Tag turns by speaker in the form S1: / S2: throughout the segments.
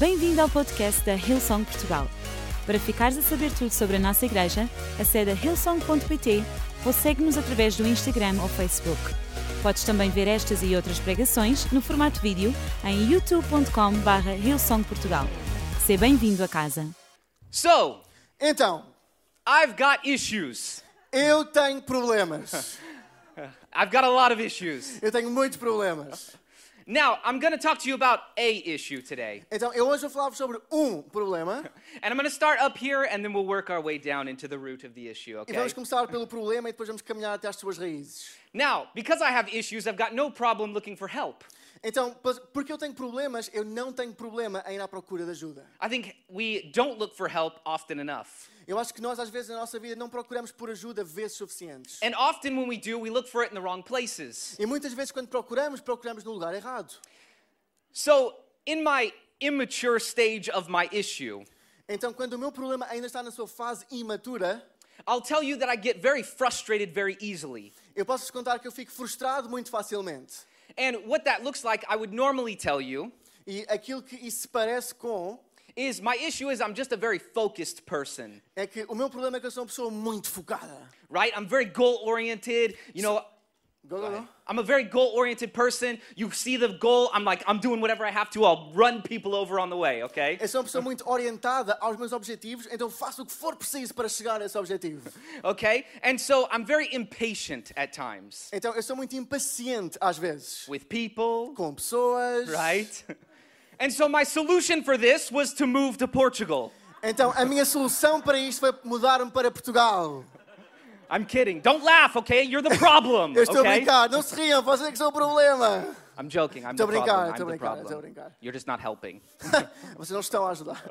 S1: Bem-vindo ao podcast da Hillsong Portugal. Para ficares a saber tudo sobre a nossa igreja, acede a hillsong.pt ou segue-nos através do Instagram ou Facebook. Podes também ver estas e outras pregações no formato vídeo em youtube.com.br hillsongportugal. Seja bem-vindo a casa.
S2: So,
S3: Então,
S2: I've got issues.
S3: eu tenho problemas.
S2: I've got a lot of issues.
S3: Eu tenho muitos problemas.
S2: Now, I'm going to talk to you about a issue today.
S3: Então, eu hoje vou falar-vos sobre um problema.
S2: And I'm going to start up here and then we'll work our way down into the root of the issue,
S3: E vamos começar pelo problema e depois vamos caminhar até às suas raízes.
S2: Now, because I have issues, I've got no problem looking for help.
S3: Então, porque eu tenho problemas, eu não tenho problema em ir à procura de ajuda.
S2: I think we don't look for help often enough.
S3: Eu acho que nós, às vezes, na nossa vida, não procuramos por ajuda vezes suficientes.
S2: And often when we do, we look for it in the wrong places.
S3: E muitas vezes, quando procuramos, procuramos no lugar errado.
S2: So, in my immature stage of my issue,
S3: Então, quando o meu problema ainda está na sua fase imatura,
S2: I'll tell you that I get very frustrated very easily.
S3: eu posso-vos contar que eu fico frustrado muito facilmente.
S2: And what that looks like, I would normally tell you,
S3: E aquilo que isso parece com
S2: is my issue is I'm just a very focused person,
S3: é que o meu problema é que eu sou uma pessoa muito focada.
S2: right? I'm very goal oriented. You know,
S3: Go, go, go.
S2: I'm a very goal oriented person. You see the goal, I'm like, I'm doing whatever I have to. I'll run people over on the way, okay?
S3: Eu sou uma pessoa muito orientada aos meus objetivos, então faço o que for preciso para chegar a esse objetivo.
S2: Okay? And so I'm very impatient at times
S3: Então eu sou muito impaciente às vezes
S2: with people,
S3: com pessoas.
S2: right? And so my solution for this was to move to Portugal.
S3: Então a minha solução para isto foi mudar-me para Portugal.
S2: I'm kidding. Don't laugh, okay? You're the problem,
S3: Eu estou a brincar, não se riam, vocês é que são o problema.
S2: I'm joking. I'm
S3: Estou
S2: the
S3: brincar,
S2: problem. I'm the
S3: brincar,
S2: problem. You're just not helping.
S3: Vocês não estão a ajudar.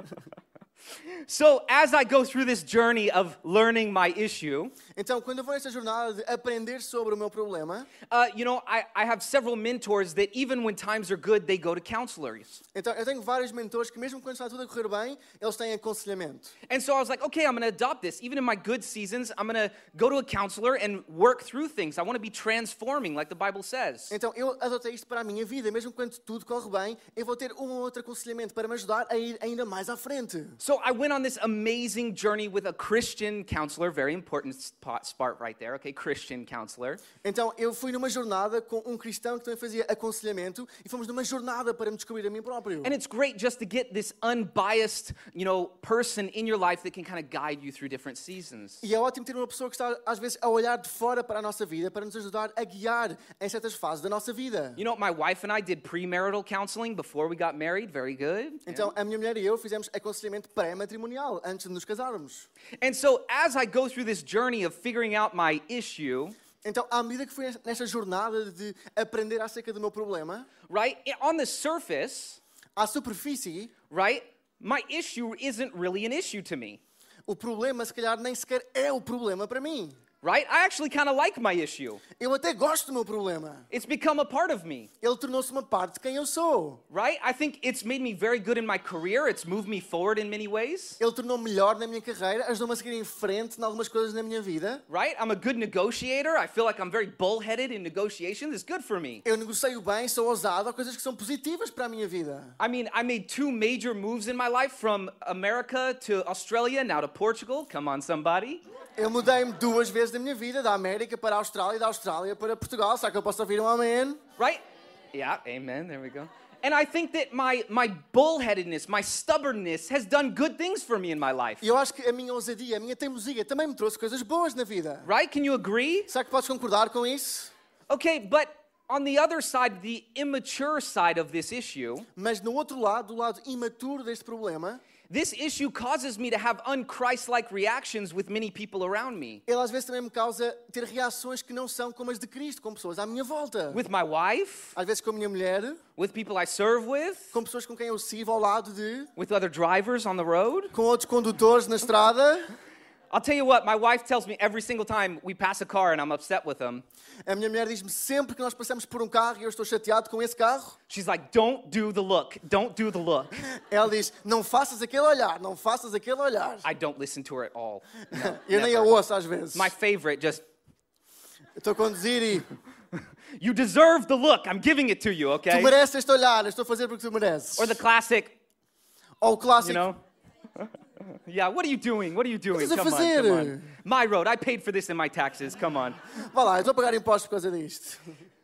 S2: So, as I go through this journey of learning my issue,
S3: Então quando eu vou nesta jornada de aprender sobre o meu problema,
S2: uh, you know, I, I have several mentors that even when times are good, they go to counselors.
S3: então eu tenho vários mentores que mesmo quando está tudo a correr bem, eles têm aconselhamento.
S2: And so I was like, okay, I'm going to adopt this. Even in my good seasons, I'm going to go to a counselor and work through things. I want to be transforming, like the Bible says.
S3: Então eu adotei isto para a minha vida, mesmo quando tudo corre bem, eu vou ter um ou outro aconselhamento para me ajudar a ir ainda mais à frente.
S2: So I went on this amazing journey with a Christian counselor, very important spot, spot right there, okay, Christian counselor.
S3: Então eu fui numa jornada com um cristão que também fazia aconselhamento e fomos numa jornada para me descobrir a mim próprio.
S2: And it's great just to get this unbiased, you know, person in your life that can kind of guide you through different seasons.
S3: E é ótimo ter uma pessoa que está às vezes a olhar de fora para a nossa vida para nos ajudar a guiar em certas fases da nossa vida.
S2: You know, my wife and I did premarital counseling before we got married. Very good.
S3: Então a minha mulher e eu fizemos aconselhamento pré-matrimonial antes de nos casarmos.
S2: And so as I go through this journey of figuring out my issue,
S3: Então, à medida que fui nesta jornada de aprender acerca do meu problema,
S2: right, on the surface,
S3: à superfície,
S2: right, my issue isn't really an issue to me,
S3: o problema se calhar nem sequer é o problema para mim.
S2: Right? I actually kind of like my issue.
S3: Eu até gosto do meu problema.
S2: It's become a part of me,
S3: Ele tornou-se uma parte de quem eu sou.
S2: right? I think it's made me very good in my career. It's moved me forward in many ways,
S3: Ele tornou-me melhor na minha carreira, ajudou-me a seguir em frente em algumas coisas na minha vida.
S2: right? I'm a good negotiator. I feel like I'm very bullheaded in negotiations. It's good for me.
S3: Eu negocio bem, sou ousado, há coisas que são positivas para a minha vida.
S2: I mean, I made two major moves in my life from America to Australia, now to Portugal. Come on, somebody.
S3: Eu mudei-me duas vezes na minha vida, da América para a Austrália da Austrália para Portugal. Será que eu posso ouvir um amém?
S2: Right? Yeah, amen. There we go. And I think that my my bullheadedness, my stubbornness has done good things for me in my life.
S3: E eu acho que a minha ousadia, a minha teimosia também me trouxe coisas boas na vida.
S2: Right? Can you agree?
S3: Será que podes concordar com isso?
S2: Okay, but on the other side, the immature side of this issue,
S3: Mas no outro lado, do lado imaturo deste problema,
S2: this issue causes me to have unchrist-like reactions with many people around me.
S3: ele às vezes também me causa ter reações que não são como as de Cristo, com pessoas à minha volta.
S2: With my wife,
S3: Às vezes com a minha mulher,
S2: with people I serve with,
S3: com pessoas com quem eu sirvo ao lado de,
S2: with other drivers on the road.
S3: com outros condutores na estrada.
S2: I'll tell you what, my wife tells me every single time we pass a car and I'm upset with them.
S3: A minha mulher diz-me sempre que nós passamos por um carro e eu estou chateado com esse carro,
S2: She's like, don't do the look. Don't do the look.
S3: ela diz: Não faças aquele olhar, não faças aquele olhar.
S2: I don't listen to her at all. No,
S3: Eu nem a ouço às vezes.
S2: My favorite, just,
S3: Estou a conduzir e
S2: you deserve the look. I'm giving it to you, okay?
S3: tu mereces este olhar, estou a fazer porque tu mereces.
S2: Or the classic,
S3: Ou o clássico,
S2: You know? Yeah, what are you doing? What are you doing? Come on, come on. My road. I paid for this in my taxes. Come on.
S3: lá, eu estou pagar impostos por causa disto.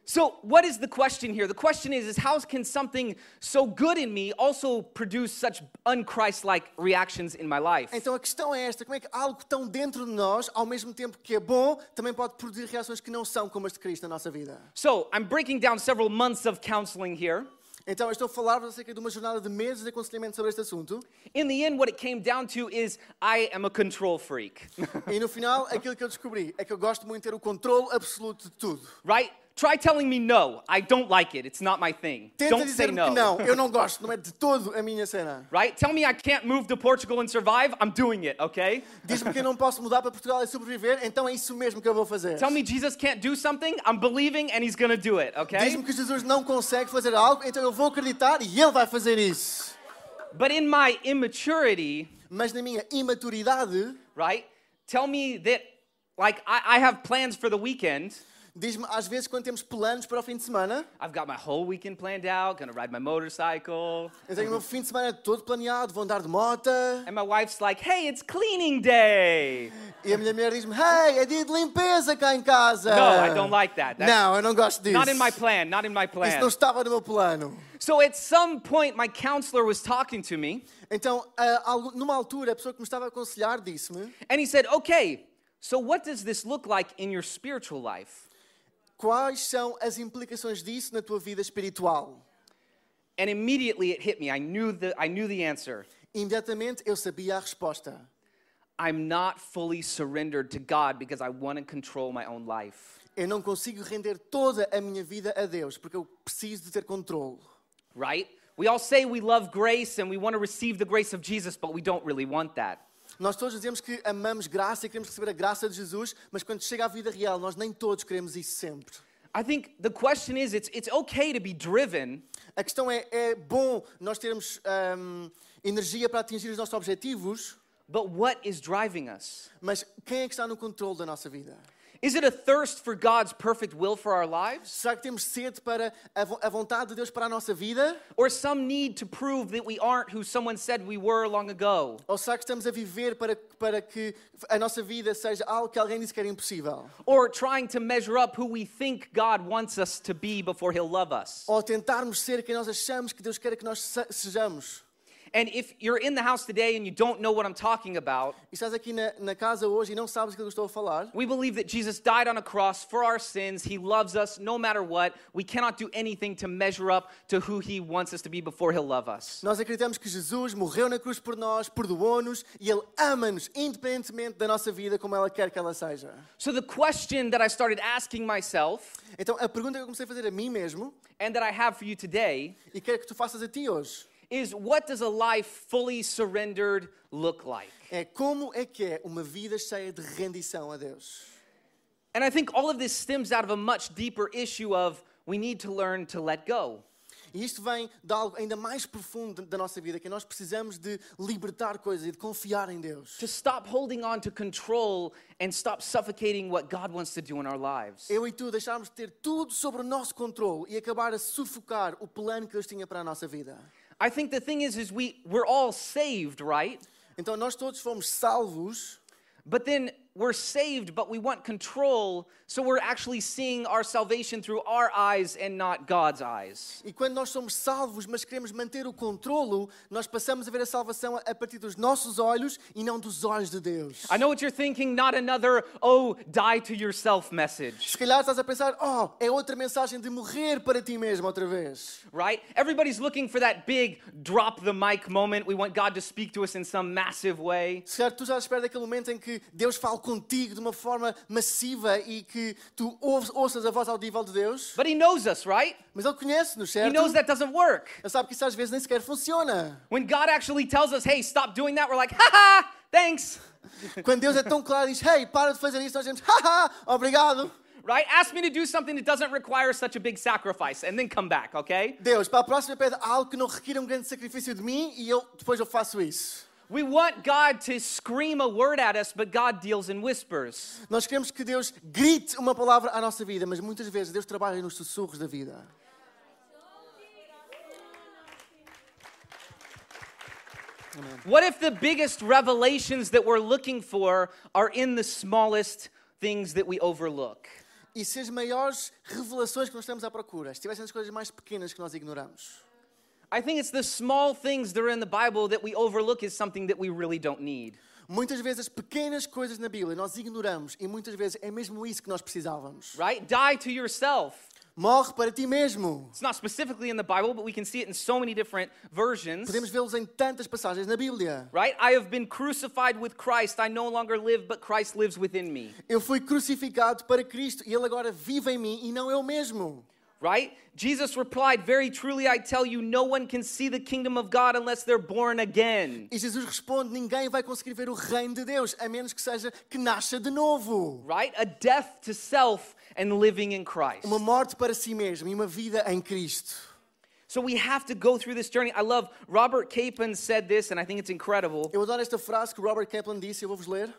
S2: So, what is the question here? The question is, is how can something so good in me also produce such unchrist-like reactions in my life?
S3: Então a questão é esta: como é que algo tão dentro de nós, ao mesmo tempo que é bom, também pode produzir reações que não são como as de Cristo na nossa vida?
S2: So, I'm breaking down several months of counseling here.
S3: Então estou a falar-vos acerca de uma jornada de meses de aconselhamento sobre este assunto.
S2: In the end, what it came down to is I am a control freak,
S3: E no final, aquilo que eu descobri é que eu gosto muito de ter o controle absoluto de tudo.
S2: right? Try telling me no. I don't like it. It's not my thing.
S3: Tenta
S2: Don't say no.
S3: que não, eu não gosto, não é de todo a minha cena.
S2: Right? Tell me I can't move to Portugal and survive. I'm doing it, okay?
S3: Diz-me que eu não posso mudar para Portugal e sobreviver, então é isso mesmo que eu vou fazer.
S2: Tell me Jesus can't do something. I'm believing and he's gonna do it, okay?
S3: Diz-me que Jesus não consegue fazer algo, então eu vou acreditar e ele vai fazer isso.
S2: But in my immaturity,
S3: Mas na minha imaturidade,
S2: right? Tell me that, like, I, I have plans for the weekend.
S3: Diz-me às vezes quando temos planos para o fim de semana,
S2: I've got my whole weekend planned out, gonna ride my motorcycle.
S3: eu tenho o meu fim de semana todo planeado, vou andar de moto,
S2: And my wife's like, hey, it's cleaning day.
S3: e a minha mulher diz-me: Hey, é dia de limpeza cá em casa.
S2: No, I don't like that. That's
S3: Não, eu não gosto disso.
S2: not in my plan, not in my
S3: Isso
S2: plan.
S3: não estava no meu plano.
S2: So at some point, my counselor was talking to me,
S3: Então, algo- numa altura, a pessoa que me estava a aconselhar disse-me
S2: and he said, okay, so what does this look like in your spiritual life?
S3: Quais são as implicações disso na tua vida espiritual.
S2: And immediately it hit me. I knew the, I knew the answer.
S3: Imediatamente eu sabia a resposta.
S2: I'm not fully surrendered to God because I want to control my own life.
S3: Eu não consigo render toda a minha vida a Deus, porque eu preciso de ter controle.
S2: Right? We all say we love grace and we want to receive the grace of Jesus, but we don't really want that.
S3: Nós todos dizemos que amamos graça e queremos receber a graça de Jesus, mas quando chega à vida real, nós nem todos queremos isso sempre.
S2: I think the question is it's, it's okay to be driven,
S3: A questão é, é bom nós termos ahm, energia para atingir os nossos objetivos,
S2: but what is driving us?
S3: mas quem é que está no controle da nossa vida?
S2: Is it a thirst for God's perfect will for our lives?
S3: Será que temos sede para a vontade de Deus para a nossa vida?
S2: Or some need to prove that we aren't who someone said we were long ago?
S3: Ou será que estamos a viver para, para que a nossa vida seja algo que alguém disse que era impossível?
S2: Or trying to measure up who we think God wants us to be before He'll love us?
S3: Ou tentarmos ser quem nós achamos que Deus quer que nós sejamos?
S2: And if you're in the house today and you don't know what I'm talking about,
S3: estás aqui na, na casa hoje e não sabes aquilo que eu estou a falar?
S2: we believe that Jesus died on a cross for our sins. He loves us no matter what. We cannot do anything to measure up to who He wants us to be before He'll love us.
S3: Nós acreditamos que Jesus morreu na cruz por nós, perdoou-nos e Ele ama-nos, independentemente da nossa vida, como Ela quer que ela seja.
S2: So the question that I started asking myself
S3: Então, a pergunta que eu comecei a fazer a mim mesmo,
S2: and that I have for you today
S3: e quero que tu faças a ti hoje,
S2: is what does a life fully surrendered look like?
S3: é como é que é uma vida cheia de rendição a Deus.
S2: And I think all of this stems out of a much deeper issue of we need to learn to let go.
S3: E isto vem de algo ainda mais profundo da nossa vida, que nós precisamos de libertar coisas e de confiar em Deus.
S2: To stop holding on to control and stop suffocating what God wants to do in our lives.
S3: Eu e tu deixarmos de ter tudo sobre o nosso controle e acabar a sufocar o plano que Deus tinha para a nossa vida.
S2: I think the thing is is we we're all saved, right?
S3: Então nós todos fomos salvos,
S2: But then we're saved, but we want control, so we're actually seeing our salvation through our eyes and not God's eyes.
S3: e quando nós somos salvos, mas queremos manter o controlo, nós passamos a ver a salvação a partir dos nossos olhos e não dos olhos de Deus.
S2: I know what you're thinking, not another, oh, die to yourself message,
S3: Se calhar estás a pensar, oh, é outra mensagem de morrer para ti mesmo outra vez.
S2: right? Everybody's looking for that big drop the mic moment. We want God to speak to us in some massive way.
S3: Se calhar tu estás à espera daquele momento em que Deus fale contigo de uma forma massiva e que tu ouças a voz audível de Deus.
S2: But He knows us, right?
S3: Mas Ele conhece-nos,
S2: He
S3: certo?
S2: knows that doesn't work.
S3: Ele sabe que isso às vezes nem sequer funciona.
S2: When God actually tells us, hey, stop doing that, we're like, haha, thanks,
S3: Quando Deus é tão claro e diz, hey, para de fazer isso, nós dizemos, haha, obrigado.
S2: right? Ask me to do something that doesn't require such a big sacrifice and then come back, okay?
S3: Deus, para a próxima pede algo que não requira um grande sacrifício de mim e eu, depois eu faço isso.
S2: We want God to scream a word at us, but God deals in whispers.
S3: Nós queremos que Deus grite uma palavra à nossa vida, mas muitas vezes Deus trabalha nos sussurros da vida.
S2: What if the biggest revelations that we're looking for are in the smallest things that we overlook?
S3: E se as maiores revelações que nós estamos à procura estivessem nas coisas mais pequenas que nós ignoramos?
S2: I think it's the small things that are in the Bible that we overlook is something that we really don't need.
S3: Muitas vezes as pequenas coisas na Bíblia nós ignoramos e muitas vezes é mesmo isso que nós precisávamos.
S2: Right? Die to yourself.
S3: Morre para ti mesmo.
S2: It's not specifically in the Bible, but we can see it in so many different versions.
S3: Podemos vê-los em tantas passagens na Bíblia.
S2: Right? I have been crucified with Christ. I no longer live, but Christ lives within me.
S3: Eu fui crucificado para Cristo e Ele agora vive em mim e não eu mesmo.
S2: Right? Jesus replied, Very truly I tell you, no one can see the kingdom of God unless they're born again.
S3: E Jesus responde: Ninguém vai conseguir ver o reino de Deus a menos que seja que nasça de novo.
S2: Right? A death to self and living in Christ.
S3: Uma morte para si mesmo e uma vida em Cristo.
S2: So we have to go through this journey. I love Robert Capon said this, and I think it's incredible.
S3: Eu adoro esta frase que Robert Capon disse, eu vou-vos ler.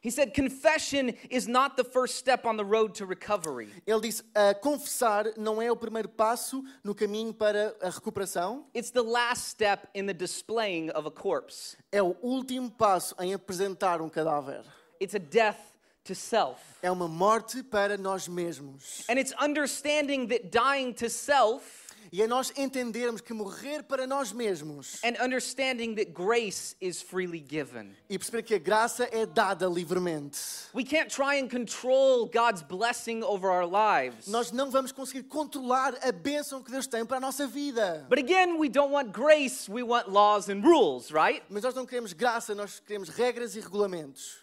S2: He said, Confession is not the first step on the road to recovery.
S3: Ele disse: "A confessar não é o primeiro passo no caminho para a recuperação,
S2: It's the last step in the displaying of a corpse.
S3: é o último passo em apresentar um cadáver.
S2: It's a death to self.
S3: É uma morte para nós mesmos.
S2: And it's understanding that dying to self
S3: E é nós entendermos que morrer para nós mesmos
S2: and understanding that grace is freely given.
S3: e perceber que a graça é dada livremente.
S2: We can't try and control God's blessing over our lives.
S3: Nós não vamos conseguir controlar a bênção que Deus tem para a nossa vida.
S2: But again, we don't want grace, we want laws and rules, right?
S3: Mas nós não queremos graça, nós queremos regras e regulamentos.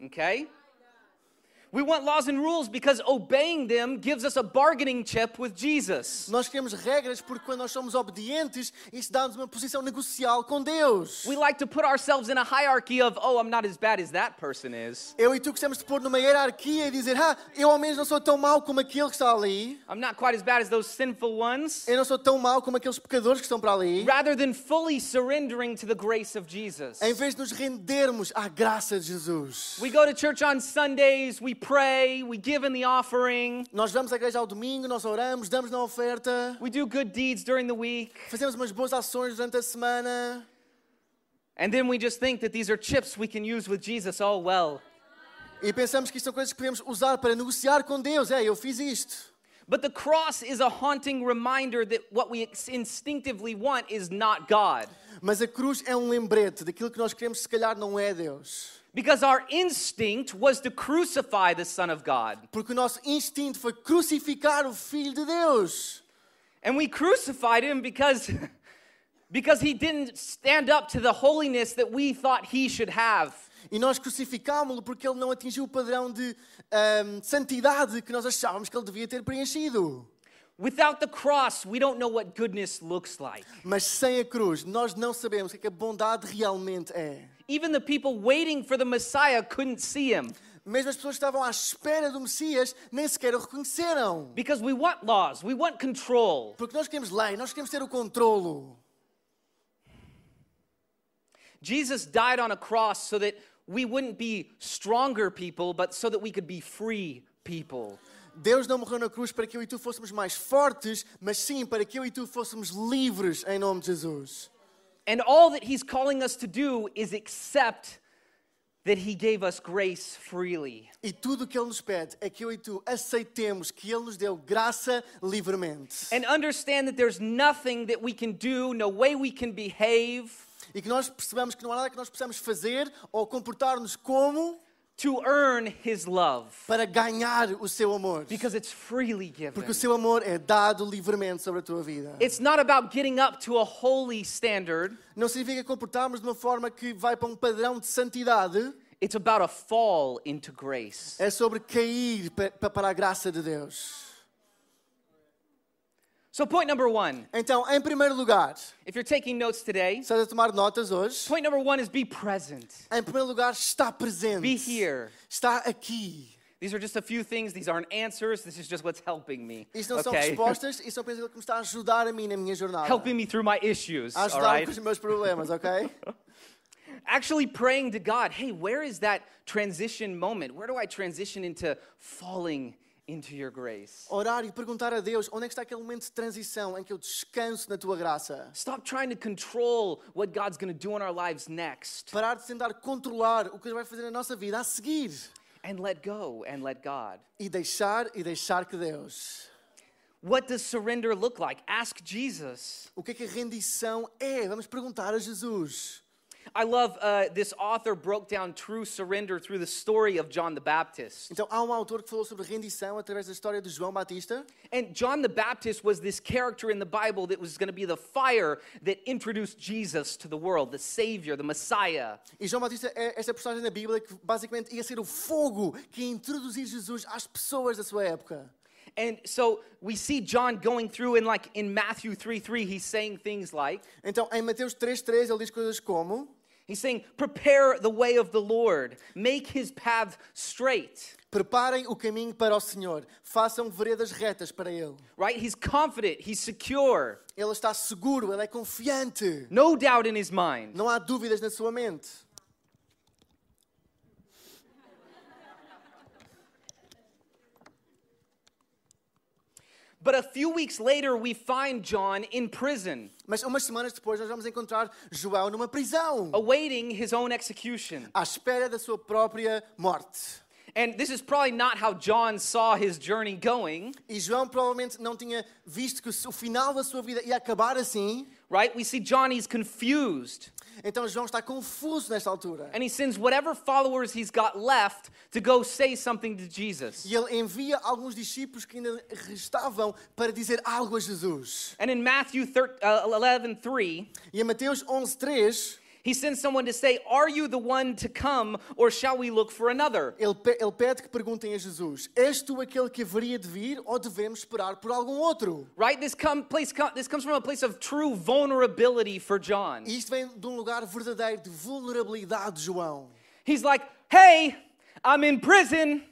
S2: Okay? We want laws and rules because obeying them gives us a bargaining chip with Jesus.
S3: Nós queremos regras porque quando nós somos obedientes, isso dá-nos uma posição negocial com Deus.
S2: We like to put ourselves in a hierarchy of, oh, I'm not as bad as that person is.
S3: Eu e tu gostamos de pôr numa hierarquia e dizer, ah, eu ao menos não sou tão mau como aquele que está ali.
S2: I'm not quite as bad as those sinful ones.
S3: Eu não sou tão mau como aqueles pecadores que estão para ali.
S2: Rather than fully surrendering to the grace of Jesus.
S3: Em vez de nos rendermos à graça de Jesus.
S2: We go to church on Sundays, we pray, we give in the offering,
S3: Nós vamos à igreja ao domingo, nós oramos, damos na oferta,
S2: we do good deeds during the week,
S3: fazemos umas boas ações durante a semana.
S2: and then we just think that these are chips we can use with Jesus. Oh, well.
S3: E pensamos que isto são coisas que podemos usar para negociar com Deus. É, eu fiz isto.
S2: But the cross is a haunting reminder that what we instinctively want is not God.
S3: Mas a cruz é um lembrete daquilo que nós queremos, se calhar não é Deus.
S2: Because our instinct was to crucify the Son of God.
S3: Porque o nosso instinto foi crucificar o Filho de Deus.
S2: And we crucified him because, because he didn't stand up to the holiness that we thought he should have.
S3: E nós crucificámo-lo porque ele não atingiu o padrão de ahm, santidade que nós achávamos que ele devia ter preenchido.
S2: Without the cross, we don't know what goodness looks like.
S3: Mas sem a cruz, nós não sabemos o que, é que a bondade realmente é.
S2: Even the people waiting for the Messiah couldn't see him
S3: Mesmo as pessoas que estavam à espera do Messias nem sequer o reconheceram.
S2: because we want laws, we want control.
S3: Porque nós queremos lei, nós queremos ter o controlo.
S2: Jesus died on a cross so that we wouldn't be stronger people, but so that we could be free people.
S3: Deus não morreu na cruz para que eu e tu fôssemos mais fortes, mas sim para que eu e tu fôssemos livres em nome de Jesus.
S2: And all that he's calling us to do is accept that he gave us grace freely.
S3: E tudo que Ele nos pede é que eu e tu aceitemos que Ele nos deu graça livremente.
S2: And understand that there's nothing that we can do, no way we can behave
S3: E que nós percebamos que não há nada que nós possamos fazer ou comportar-nos como
S2: to earn his love
S3: para ganhar o seu amor.
S2: because it's freely given.
S3: Porque o seu amor é dado livremente sobre a tua vida.
S2: It's not about getting up to a holy standard,
S3: Não significa comportarmos de uma forma que vai para um padrão de santidade.
S2: it's about a fall into grace.
S3: É sobre cair pa- pa- para a graça de Deus.
S2: So, point number one
S3: Então, em primeiro lugar,
S2: if you're taking notes today,
S3: estás a tomar notas hoje?
S2: point number one is be present,
S3: Em primeiro lugar, está presente.
S2: be here.
S3: Está aqui.
S2: These are just a few things, these aren't answers, this is just what's helping me.
S3: Isto não são
S2: Okay?
S3: respostas, isto coisas que me está a ajudar a mim na minha jornada.
S2: helping me through my issues,
S3: A ajudar
S2: right?
S3: com os meus problemas, ok?
S2: Actually praying to God, hey, where is that transition moment? Where do I transition into falling into your grace.
S3: Orar e perguntar a Deus onde é que está aquele momento de transição em que eu descanso na tua graça.
S2: Stop trying to control what God's going to do in our lives next
S3: Parar de tentar controlar o que Deus vai fazer na nossa vida a seguir.
S2: and let go and let God.
S3: E deixar e deixar que Deus.
S2: What does surrender look like? Ask Jesus.
S3: O que é que a rendição é? Vamos perguntar a Jesus.
S2: I love uh, this author broke down true surrender through the story of John the Baptist.
S3: Então há um autor que falou sobre rendição através da história de João Batista.
S2: And John the Baptist was this character in the Bible that was going to be the fire that introduced Jesus to the world, the Savior, the Messiah.
S3: E João Batista é esta personagem na Bíblia que basicamente ia ser o fogo que ia introduzir Jesus às pessoas da sua época.
S2: And so we see John going through, and like in Matthew 3 3, he's saying things like,
S3: Então em Mateus 3:3 ele diz coisas como:
S2: He's saying, Prepare the way of the Lord, make his path straight.
S3: Preparem o caminho para o Senhor, façam veredas retas para ele.
S2: Right? He's confident, he's secure,
S3: Ele está seguro, ele é confiante.
S2: no doubt in his mind.
S3: Não há dúvidas na sua mente.
S2: But a few weeks later, we find John in prison,
S3: Mas umas semanas depois nós vamos encontrar João numa prisão,
S2: awaiting his own execution.
S3: à espera da sua própria morte.
S2: And this is probably not how John saw his journey going,
S3: E João provavelmente não tinha visto que o final da sua vida ia acabar assim.
S2: right? We see John, he's confused.
S3: Então João está confuso nesta altura.
S2: And he sends whatever followers he's got left to go say something to Jesus.
S3: E ele envia alguns discípulos que ainda restavam para dizer algo a Jesus.
S2: And in Matthew 13, uh, 11 3,
S3: E em Mateus 11:3
S2: he sends someone to say, Are you the one to come, or shall we look for another?
S3: ele, pe- ele pede que perguntem a Jesus: És tu aquele que haveria de vir ou devemos esperar por algum outro?
S2: Right? This, come, place, co- this comes from a place of true vulnerability for John.
S3: E isto vem de um lugar verdadeiro de vulnerabilidade João.
S2: He's like, Hey, I'm in prison.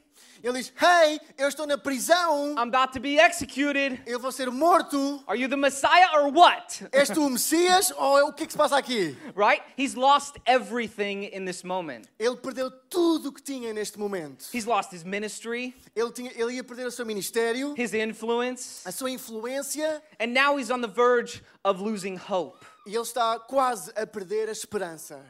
S3: Ele diz: Hey, eu estou na prisão,
S2: I'm about to be executed.
S3: eu vou ser morto.
S2: Are you the Messiah or what?
S3: És tu o Messias ou o que é que se passa aqui?
S2: Right? He's lost everything in this moment.
S3: Ele perdeu tudo o que tinha neste momento.
S2: He's lost his ministry,
S3: Ele, tinha, ele ia perder o seu ministério,
S2: his influence,
S3: a sua influência
S2: and now he's on the verge of losing hope.
S3: e ele está quase a perder a esperança.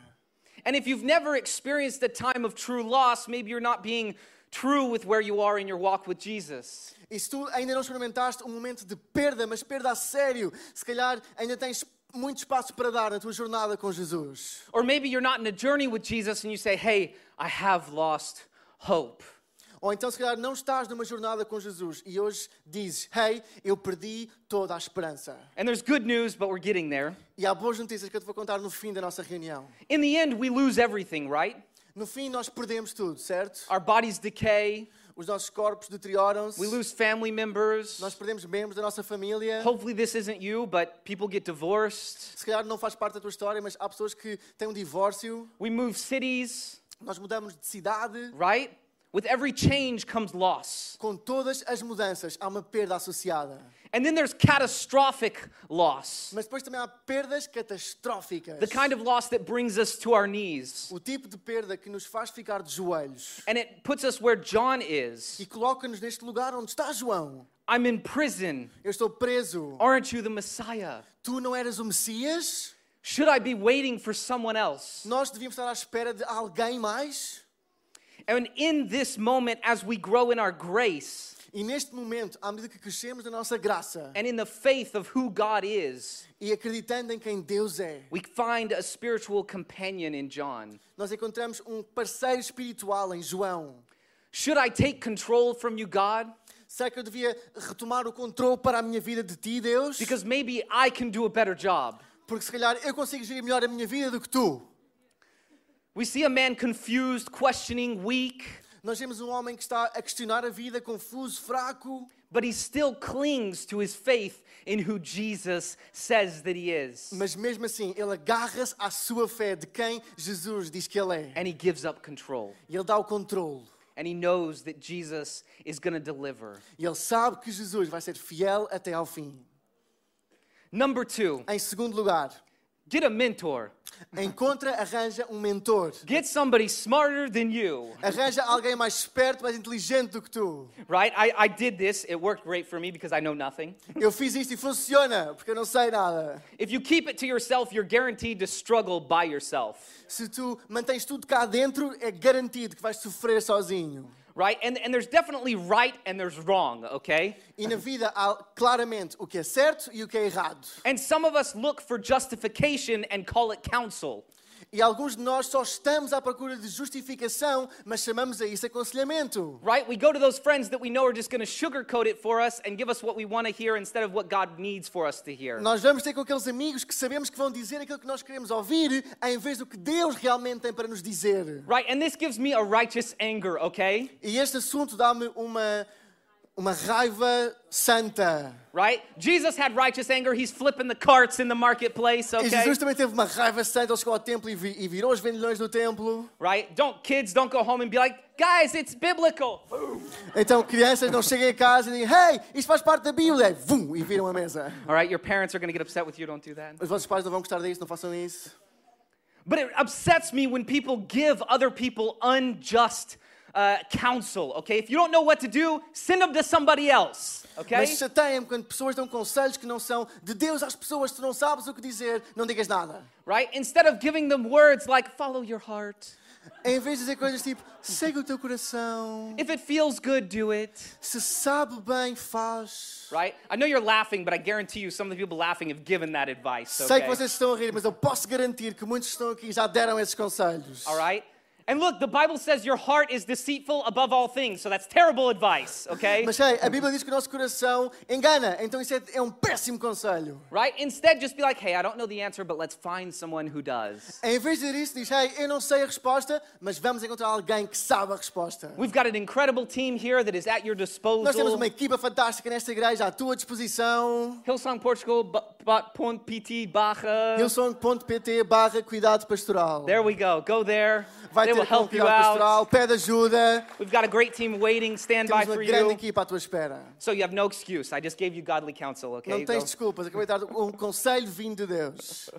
S2: And if you've never experienced a time of true loss, maybe you're not being true with where you are in your walk with Jesus.
S3: E se tu ainda não experimentaste um momento de perda, mas perda a sério, se calhar ainda tens muito espaço para dar na tua jornada com Jesus.
S2: Or maybe you're not in a journey with Jesus and you say, hey, I have lost hope.
S3: Ou então, se calhar, não estás numa jornada com Jesus e hoje dizes: Hey, eu perdi toda a esperança.
S2: And there's good news, but we're getting there.
S3: E há boas notícias que eu te vou contar no fim da nossa reunião.
S2: In the end, we lose everything, right?
S3: No fim, nós perdemos tudo, certo?
S2: Our bodies decay,
S3: Os nossos corpos deterioram-se,
S2: we lose family members.
S3: nós perdemos membros da nossa família.
S2: Hopefully, this isn't you, but people get divorced.
S3: Se calhar não faz parte da tua história, mas há pessoas que têm um divórcio.
S2: We move cities,
S3: Nós mudamos de cidade.
S2: right? With every change comes loss.
S3: Com todas as mudanças, há uma perda associada.
S2: And then there's catastrophic loss
S3: Mas depois também há perdas catastróficas.
S2: the kind of loss that brings us to our knees.
S3: O tipo de perda que nos faz ficar de joelhos
S2: And it puts us where John is.
S3: e coloca-nos neste lugar onde está João.
S2: I'm in prison.
S3: Eu estou preso.
S2: Aren't you the Messiah?
S3: Tu não eras o Messias?
S2: Should I be waiting for someone else?
S3: Nós devíamos estar à espera de alguém mais?
S2: And in this moment, as we grow in our grace
S3: E neste momento, à medida que crescemos na nossa graça
S2: and in the faith of who God is,
S3: e acreditando em quem Deus é,
S2: we find a spiritual companion in John.
S3: nós encontramos um parceiro espiritual em João.
S2: Should I take control from you, God?
S3: Será que eu devia retomar o controle para a minha vida de ti, Deus?
S2: Because maybe I can do a better job.
S3: Porque se calhar eu consigo gerir melhor a minha vida do que tu.
S2: We see a man confused, questioning, weak,
S3: Nós vemos um homem que está a questionar a vida, confuso, fraco,
S2: but he still clings to his faith in who Jesus says that he is.
S3: mas mesmo assim ele agarra-se à sua fé de quem Jesus diz que ele é.
S2: And he gives up control.
S3: E ele dá o controle.
S2: And he knows that Jesus is going to deliver.
S3: E ele sabe que Jesus vai ser fiel até ao fim.
S2: Number two,
S3: Em segundo lugar,
S2: Get a mentor.
S3: Encontra, arranja um mentor.
S2: Get somebody smarter than you.
S3: Arranja alguém mais esperto, mais inteligente do que tu.
S2: Right? I, I did this. It worked great for me because I know nothing.
S3: Eu fiz isto e funciona, porque eu não sei nada.
S2: If you keep it to yourself, you're guaranteed to struggle by yourself.
S3: Se tu mantens tudo cá dentro, é garantido que vais sofrer sozinho.
S2: Right? And, and there's definitely right and there's wrong, okay?
S3: E na vida há claramente o que é certo e o que é errado.
S2: And some of us look for justification and call it counsel.
S3: E alguns de nós só estamos à procura de justificação, mas chamamos a isso aconselhamento.
S2: Right? We go to those friends that we know are just going to sugarcoat it for us and give us what we want to hear instead of what God needs for us to hear.
S3: Nós vamos ter com aqueles amigos que sabemos que vão dizer aquilo que nós queremos ouvir, em vez do que Deus realmente tem para nos dizer.
S2: Right? And this gives me a righteous anger, okay?
S3: E este assunto dá-me uma, uma raiva santa.
S2: Right? Jesus had righteous anger. He's flipping the carts in the marketplace,
S3: E
S2: okay?
S3: Jesus também teve uma raiva santa, ele chegou ao templo e, vi- e virou os vendilhões do templo.
S2: Right? Don't kids don't go home and be like, "Guys, it's biblical."
S3: Então crianças não cheguem a casa e digam, hey, isto faz parte da Bíblia. E, vum, e viram a mesa.
S2: All right, your parents are going to get upset with you. Don't do that.
S3: Os vossos pais não vão gostar disso, não façam isso.
S2: But it upsets me when people give other people unjust uh, counsel, okay? If you don't know what to do, send them to somebody else, okay?
S3: Mas chateia-me quando pessoas dão conselhos que não são de Deus às pessoas. Se tu não sabes o que dizer, não digas nada.
S2: Right? Instead of giving them words like, follow your heart.
S3: Em vez de dizer coisas tipo, segue o teu coração.
S2: If it feels good, do it.
S3: Se sabe bem, faz.
S2: Right? I know you're laughing, but I guarantee you some of the people laughing have given that advice, okay?
S3: Sei que vocês estão a rir, mas eu posso garantir que muitos estão aqui já deram esses conselhos.
S2: All right? And look, the Bible says your heart is deceitful above all things, so that's terrible advice, okay?
S3: Mas sei, a Bíblia diz que o nosso coração engana, então isso é, é um péssimo conselho.
S2: Right? Instead, just be like, hey, I don't know the answer, but let's find someone who does.
S3: Em vez de isso, diz: Hey, eu não sei a resposta, mas vamos encontrar alguém que sabe a resposta.
S2: We've got an incredible team here that is at your disposal.
S3: Nós temos uma equipa fantástica nesta igreja à tua disposição.
S2: Hillsong Portugal, ponto PT barra.
S3: Hillsong.pt barra cuidado pastoral.
S2: There we go. Go there.
S3: Vai
S2: They will help you out.
S3: pede ajuda.
S2: We've got a great team waiting, stand by
S3: Temos uma
S2: for
S3: grande
S2: you.
S3: equipa à tua espera.
S2: So you have no excuse. I just gave you godly counsel, okay?
S3: Não tens desculpas, acabei de dar um conselho vindo de Deus.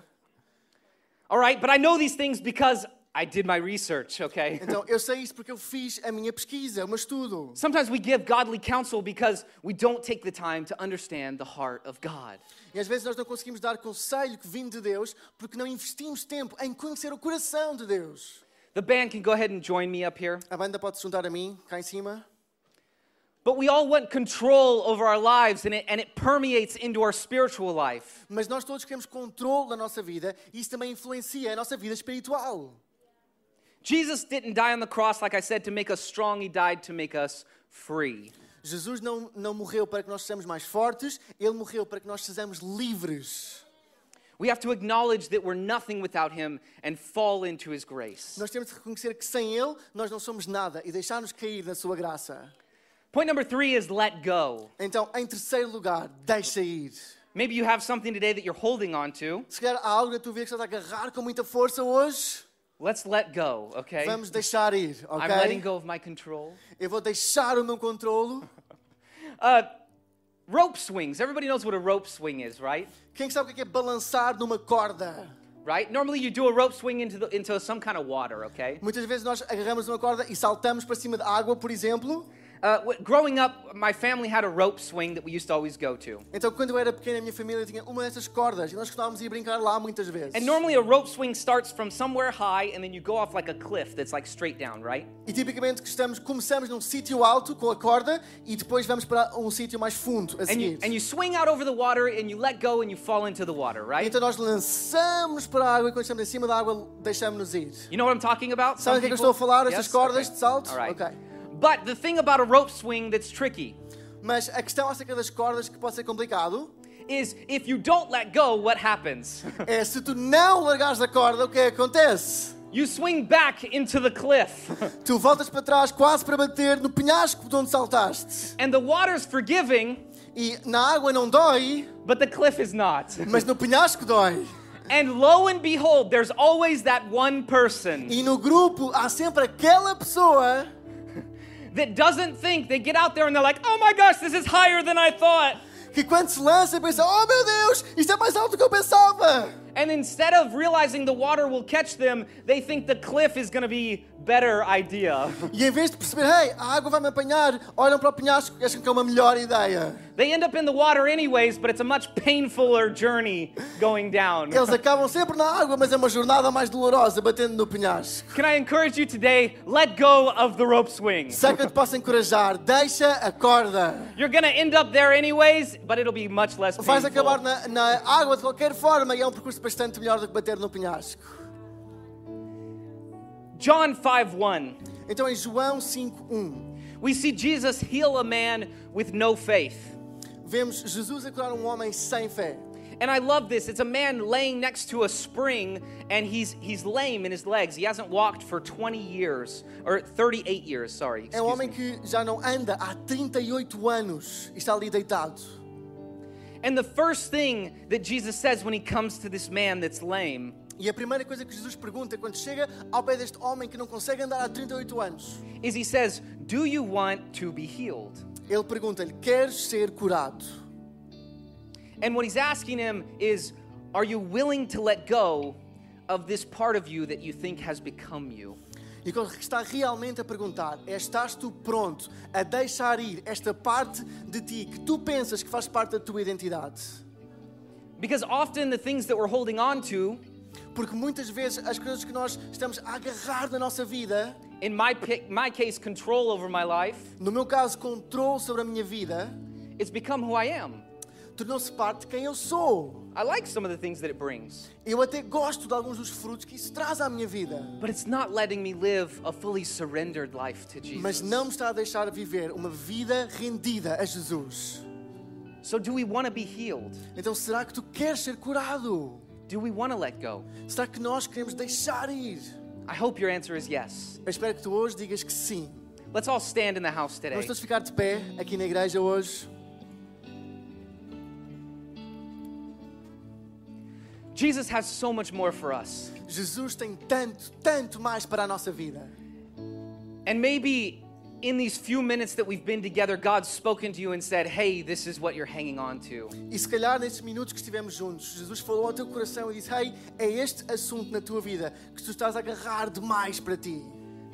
S2: All right, but I know these things because I did my research, okay?
S3: Então, eu sei isso porque eu fiz a minha pesquisa, o meu estudo.
S2: Sometimes we give godly counsel because we don't take the time to understand the heart of God.
S3: E às vezes nós não conseguimos dar conselho que vindo de Deus porque não investimos tempo em conhecer o coração de Deus.
S2: The band can go ahead and join me up here.
S3: A banda pode se juntar a mim, cá em cima.
S2: But we all want control over our lives, and it, and it permeates into our spiritual life.
S3: Mas nós todos queremos controle da nossa vida e isso também influencia a nossa vida espiritual.
S2: Jesus didn't die on the cross, like I said, to make us strong, He died to make us free.
S3: Jesus não, não morreu para que nós sejamos mais fortes, ele morreu para que nós sejamos livres.
S2: We have to acknowledge that we're nothing without Him and fall into His grace.
S3: Nós temos de reconhecer que sem ele nós não somos nada e deixar-nos cair na sua graça.
S2: Point number three is let go.
S3: Então, em terceiro lugar, deixa ir.
S2: Maybe you have something today that you're holding on to.
S3: Se calhar há algo na tua vida que estás a agarrar com muita força hoje,
S2: Let's let go, okay?
S3: vamos deixar ir, okay?
S2: I'm letting go of my control.
S3: Eu vou deixar o meu controlo.
S2: Uh, rope swings. Everybody knows what a rope swing is, right?
S3: Quem sabe o que é balançar numa corda?
S2: Right? Normally you do a rope swing into, the, into some kind of water, okay?
S3: Muitas vezes nós agarramos uma corda e saltamos para cima de água, por exemplo.
S2: Uh, growing up, my family had a rope swing that we used to always go to.
S3: Então, quando eu era pequena, a minha família tinha uma dessas cordas e nós costumávamos ir brincar lá muitas vezes.
S2: And normally a rope swing starts from somewhere high and then you go off like a cliff that's like straight down, right?
S3: E tipicamente estamos, começamos num sítio alto com a corda e depois vamos para um sítio mais fundo a
S2: And you,
S3: seguir.
S2: and you swing out over the water and you let go and you fall into the water, right?
S3: Então nós lançamos para a água e quando estamos em cima da água deixamos-nos ir.
S2: You know what I'm talking about? Some
S3: o que é que eu estou a falar?
S2: Yes?
S3: cordas
S2: Okay.
S3: de salto?
S2: All right.
S3: Ok.
S2: But the thing about a rope swing that's tricky
S3: Mas a questão acerca das cordas que pode ser complicado
S2: is if you don't let go, what happens?
S3: é se tu não largares a corda, o que é acontece?
S2: you swing back into the cliff.
S3: Tu voltas para trás quase para bater no penhasco de onde saltaste.
S2: and the water's forgiving,
S3: E na água não dói,
S2: but the cliff is not.
S3: mas no penhasco dói.
S2: and lo and behold, there's always that one person
S3: E no grupo há sempre aquela pessoa
S2: that doesn't think they get out there and they're like, oh my gosh, this is higher than I thought.
S3: que quando se lança pensa: Oh meu Deus, isto é mais alto do que eu pensava.
S2: And instead of realizing the water will catch them, they think the cliff is going to be better idea.
S3: E em vez de perceber, hey, a água vai me apanhar, olham para o penhasco e acham que é uma melhor ideia.
S2: They end up in the water anyways, but it's a much painfuler journey going down.
S3: Eles acabam sempre na água, mas é uma jornada mais dolorosa batendo no penhasco.
S2: Can I encourage you today? Let go of the rope swing.
S3: Que eu te posso encorajar, deixa a corda.
S2: You're to end up there anyways, but it'll be much less
S3: Vais
S2: painful.
S3: acabar na, na água de qualquer forma e é um percurso bastante melhor do que bater no penhasco.
S2: John 5:1.
S3: Então em João 5:1
S2: We see Jesus heal a man with no faith.
S3: vemos Jesus a curar um homem sem fé.
S2: And I love this. It's a man laying next to a spring and he's he's lame in his legs. He hasn't walked for 20 years or 38 years, sorry.
S3: É um
S2: excuse
S3: homem
S2: me.
S3: que já não anda há 38 anos e está ali deitado.
S2: And the first thing that Jesus says when he comes to this man that's lame
S3: E a primeira coisa que Jesus pergunta quando chega ao pé deste homem que não consegue andar há 38 anos,
S2: is he says, "Do you want to be healed?"
S3: ele pergunta-lhe: Queres ser curado?
S2: And what he's asking him is, "Are you willing to let go of this part of you that you think has become you?"
S3: E o que está realmente a perguntar é: Estás tu pronto a deixar ir esta parte de ti que tu pensas que faz parte da tua identidade?
S2: Because often the things that we're holding on to
S3: Porque muitas vezes as coisas que nós estamos a agarrar na nossa vida,
S2: in my my case control over my life
S3: no meu caso, controle sobre a minha vida,
S2: it's become who I am.
S3: tornou-se parte de quem eu sou.
S2: I like some of the things that it brings,
S3: Eu até gosto de alguns dos frutos que isso traz à minha vida,
S2: but it's not letting me live a fully surrendered life to
S3: mas
S2: Jesus.
S3: não me está a deixar viver uma vida rendida a Jesus.
S2: So do we want to be healed?
S3: Então será que tu queres ser curado?
S2: Do we want to let go?
S3: Será que nós queremos deixar ir?
S2: I hope your answer is yes.
S3: Eu espero que tu hoje digas que sim.
S2: Let's all stand in the house today.
S3: Vamos todos ficar de pé aqui na igreja hoje.
S2: Jesus has so much more for us.
S3: Jesus tem tanto, tanto mais para a nossa vida.
S2: And maybe in these few minutes that we've been together, God's spoken to you and said, hey, this is what you're hanging on to.
S3: E se calhar nesses minutos que estivemos juntos, Jesus falou ao teu coração e disse: Hey, é este assunto na tua vida que tu estás a agarrar demais para ti.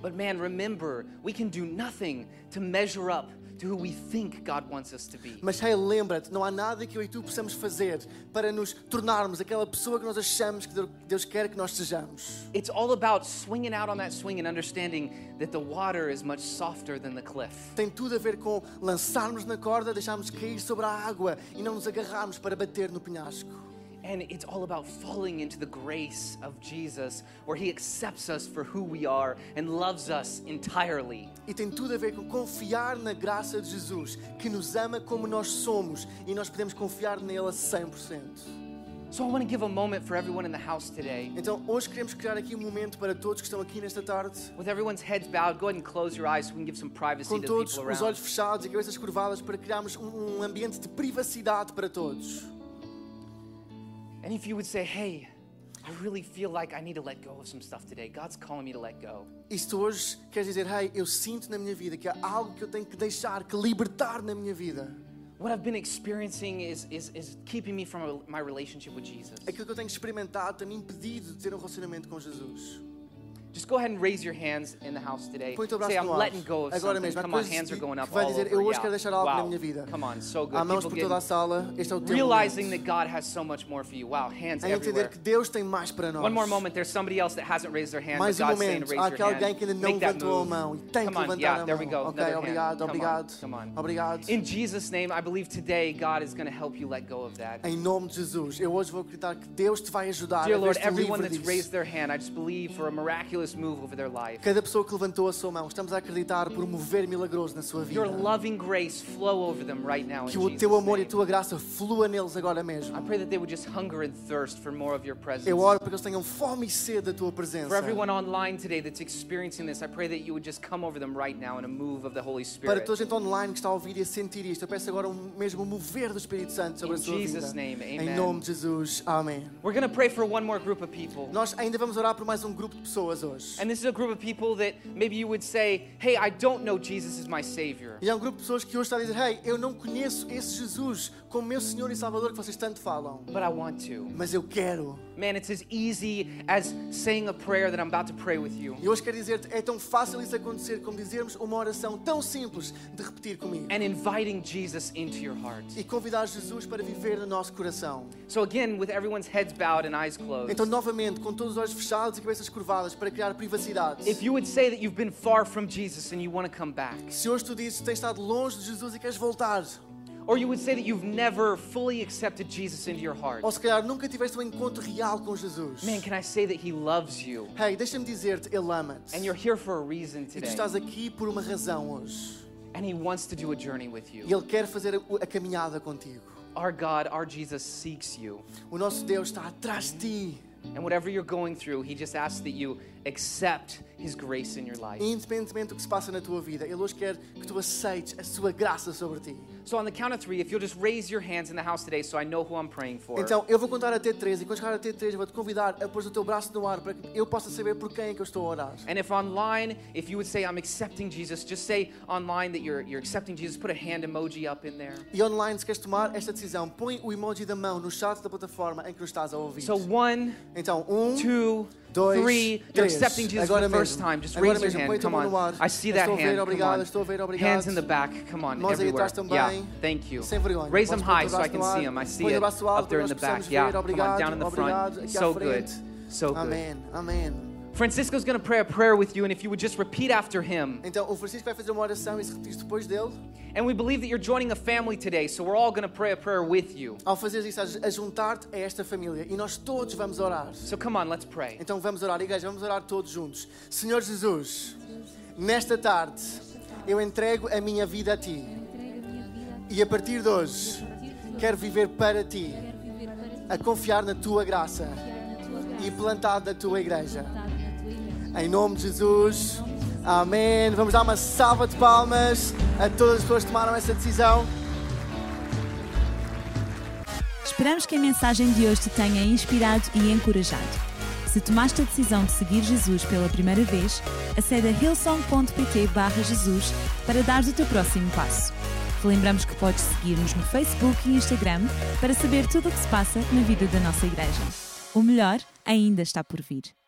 S2: But man, remember, we can do nothing to measure up to who we think God wants us to be.
S3: Mas hey, lembra-te, não há nada que eu e tu possamos fazer para nos tornarmos aquela pessoa que nós achamos que Deus quer que nós sejamos.
S2: It's all about swinging out on that swing and understanding that the water is much softer than the cliff.
S3: Tem tudo a ver com lançarmos na corda, deixarmos cair sobre a água e não nos agarrarmos para bater no penhasco.
S2: And it's all about falling into the grace of Jesus, where He accepts us for who we are and loves us entirely.
S3: E tem tudo a ver com confiar na graça de Jesus, que nos ama como nós somos e nós podemos confiar nele a 100%.
S2: So I want to give a moment for everyone in the house today.
S3: Então, hoje queremos criar aqui um momento para todos que estão aqui nesta tarde,
S2: With everyone's heads bowed, go ahead and close your eyes so we can give some privacy
S3: com
S2: to the
S3: todos
S2: people
S3: os
S2: around.
S3: olhos fechados e cabeças curvadas, para criarmos um, um ambiente de privacidade para todos.
S2: And if you would say, hey, I really feel like I need to let go of some stuff today, God's calling me to let go.
S3: E se tu hoje queres dizer, hey, eu sinto na minha vida que há algo que eu tenho que deixar, que libertar na minha vida,
S2: What I've been experiencing is, is, is keeping me from my relationship with Jesus.
S3: aquilo que eu tenho experimentado tem me impedido de ter um relacionamento com Jesus.
S2: Just go ahead and raise your hands in the house today.
S3: Põe teu braço
S2: Say, I'm
S3: no
S2: letting go of
S3: Agora
S2: something.
S3: mesmo, há
S2: Come on,
S3: coisas
S2: hands are going up
S3: que vai
S2: all
S3: dizer,
S2: over.
S3: eu hoje quero deixar algo na
S2: Wow.
S3: minha vida.
S2: Come on, so good.
S3: Há mãos
S2: People
S3: por toda a
S2: getting-
S3: sala, este é o teu
S2: realizing
S3: momento.
S2: that God has so much more for you. Wow, hands
S3: Em entender
S2: everywhere.
S3: que Deus tem mais para nós.
S2: One more moment. There's somebody else that hasn't raised their hand,
S3: Mais um
S2: God's saying
S3: momento.
S2: to
S3: Há
S2: raise
S3: aqui
S2: your
S3: alguém
S2: hand.
S3: que ainda não
S2: Make that
S3: levantou a
S2: move.
S3: mão e tem
S2: Come on,
S3: levantar
S2: yeah,
S3: a
S2: there we
S3: mão.
S2: go.
S3: Ok,
S2: Another
S3: obrigado,
S2: hand. Come on,
S3: obrigado.
S2: Come on.
S3: Obrigado.
S2: In Jesus' name, I believe today God is going to help you let go of that.
S3: Em nome de Jesus, eu hoje vou acreditar que Deus te vai ajudar
S2: Dear
S3: a
S2: Lord,
S3: ver-te
S2: everyone
S3: livre
S2: that's
S3: disso.
S2: raised their hand, I just believe for a miraculous move over their life.
S3: Cada pessoa que levantou a sua mão, estamos a acreditar por um mover milagroso na sua vida.
S2: Your loving grace flow over them right now in
S3: Que o
S2: Jesus'
S3: teu amor e a
S2: name.
S3: tua graça flua neles agora mesmo.
S2: I pray that they would just hunger and thirst for more of your presence.
S3: Eu oro para que eles tenham fome e sede da tua presença.
S2: For everyone online today that's experiencing this, I pray that you would just come over them right now in a move of the Holy
S3: Para
S2: Spirit.
S3: toda a gente online que está a ouvir e a sentir isto, eu peço agora um, mesmo um mover do Espírito Santo sobre
S2: In
S3: a sua
S2: Jesus'
S3: vida.
S2: name,
S3: Em
S2: amen.
S3: nome de Jesus, amém.
S2: We're going to pray for one more group of people.
S3: Nós ainda vamos orar por mais um grupo de pessoas hoje.
S2: And this is a group of people that maybe you would say, hey, I don't know Jesus is my Savior.
S3: E há um grupo de pessoas que hoje está a dizer: Hey, eu não conheço esse Jesus como meu Senhor e Salvador que vocês tanto falam.
S2: but I want to.
S3: Mas eu quero.
S2: Man, it's as easy as saying a prayer that I'm about to pray with you.
S3: E hoje quero dizer-te, é tão fácil isso acontecer como dizermos uma oração tão simples de repetir comigo.
S2: And inviting Jesus into your heart.
S3: E convidar Jesus para viver no nosso coração.
S2: So, again, with everyone's heads bowed and eyes closed,
S3: Então, novamente, com todos os olhos fechados e cabeças curvadas, para criar privacidade.
S2: if you would say that you've been far from Jesus and you want to come back,
S3: Se hoje tu dizes que tens estado longe de Jesus e queres voltar,
S2: or you would say that you've never fully accepted Jesus into your heart,
S3: ou se calhar nunca tiveste um encontro real com Jesus,
S2: man, can I say that He loves you?
S3: hey, deixa-me dizer-te, Ele ama-te.
S2: And you're here for a reason
S3: E tu
S2: today.
S3: estás aqui por uma razão hoje.
S2: And He wants to do a journey with
S3: E
S2: you.
S3: Ele quer fazer a, a caminhada contigo.
S2: Our God, our Jesus seeks you.
S3: O nosso Deus está atrás de ti.
S2: And whatever you're going through, He just asks that you accept His grace in your life.
S3: Independentemente do que se passa na tua vida, Ele hoje quer que tu aceites a sua graça sobre ti.
S2: So, on the count of three, if you'll just raise your hands in the house today so I know who I'm praying for.
S3: Então, eu vou contar até três e quando chegar até três, eu vou-te convidar a pôr o teu braço no ar para que eu possa saber por quem é que eu estou a orar.
S2: And if online, if you would say, I'm accepting Jesus, just say online that you're, you're accepting Jesus. Put a hand emoji up in there.
S3: E online, se queres tomar esta decisão, põe o emoji da mão no chat da plataforma em que nos estás a ouvir.
S2: So, one,
S3: Então, um,
S2: two,
S3: dois,
S2: three. You're
S3: três.
S2: accepting Jesus
S3: Agora
S2: for the first
S3: mesmo.
S2: time. Just
S3: Agora
S2: raise your
S3: mesmo.
S2: Hand. Come
S3: mão no ar.
S2: on. I see that
S3: Estou a ver,
S2: hand. Come on.
S3: estou a ver, obrigado.
S2: Hands in the back. Come on.
S3: Mãos
S2: Everywhere.
S3: também.
S2: Yeah. Thank you.
S3: Sem vergonha.
S2: Raise them
S3: Podes pôr o
S2: high so I can see them. I see it up there in the back. Yeah. Come on. Down in the front. So good. So good.
S3: Amém, amém.
S2: Francisco's going to pray a prayer with you, and if you would just repeat after him.
S3: Então, o Francisco vai fazer uma oração e se repetires depois dele,
S2: And we believe that you're joining a family today, so we're all going to pray a prayer with you.
S3: ao fazer isso, a juntar-te a esta família e nós todos vamos orar.
S2: So come on, let's pray.
S3: Então vamos orar, igreja, vamos orar todos juntos. Senhor Jesus, nesta tarde eu entrego a minha vida a Ti e a partir de hoje quero viver para Ti, a confiar na Tua graça e plantado na Tua igreja. Em nome de Jesus, amém. Vamos dar uma salva de palmas a todas as pessoas que tomaram essa decisão.
S1: Esperamos que a mensagem de hoje te tenha inspirado e encorajado. Se tomaste a decisão de seguir Jesus pela primeira vez, acede a hillsong.pt Jesus para dar o teu próximo passo. Relembramos que podes seguir-nos no Facebook e Instagram para saber tudo o que se passa na vida da nossa igreja. O melhor ainda está por vir.